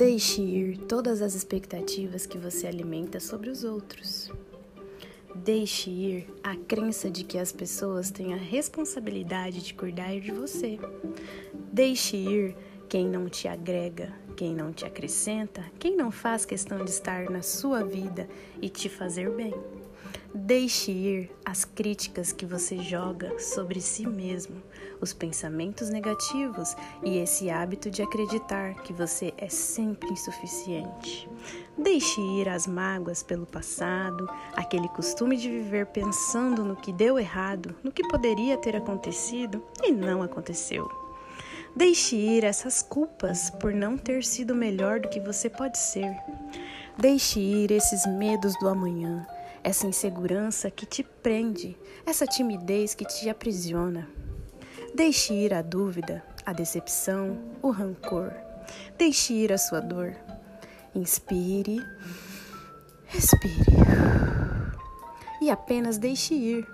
Deixe ir todas as expectativas que você alimenta sobre os outros. Deixe ir a crença de que as pessoas têm a responsabilidade de cuidar de você. Deixe ir quem não te agrega, quem não te acrescenta, quem não faz questão de estar na sua vida e te fazer bem. Deixe ir as críticas que você joga sobre si mesmo, os pensamentos negativos e esse hábito de acreditar que você é sempre insuficiente. Deixe ir as mágoas pelo passado, aquele costume de viver pensando no que deu errado, no que poderia ter acontecido e não aconteceu. Deixe ir essas culpas por não ter sido melhor do que você pode ser. Deixe ir esses medos do amanhã essa insegurança que te prende, essa timidez que te aprisiona. Deixe ir a dúvida, a decepção, o rancor. Deixe ir a sua dor. Inspire, respire e apenas deixe ir,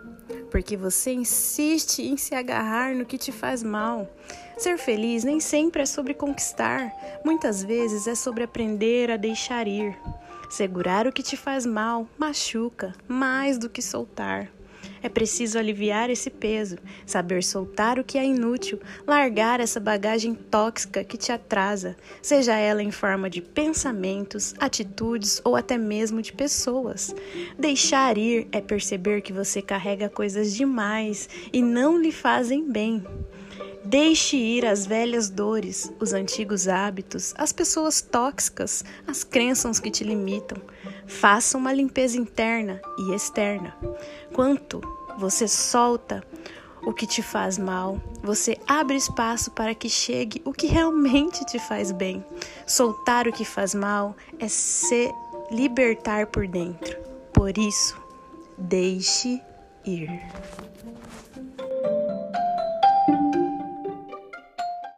porque você insiste em se agarrar no que te faz mal. Ser feliz nem sempre é sobre conquistar, muitas vezes é sobre aprender a deixar ir. Segurar o que te faz mal machuca mais do que soltar. É preciso aliviar esse peso, saber soltar o que é inútil, largar essa bagagem tóxica que te atrasa, seja ela em forma de pensamentos, atitudes ou até mesmo de pessoas. Deixar ir é perceber que você carrega coisas demais e não lhe fazem bem. Deixe ir as velhas dores, os antigos hábitos, as pessoas tóxicas, as crenças que te limitam. Faça uma limpeza interna e externa. Quanto você solta o que te faz mal, você abre espaço para que chegue o que realmente te faz bem. Soltar o que faz mal é se libertar por dentro. Por isso, deixe ir.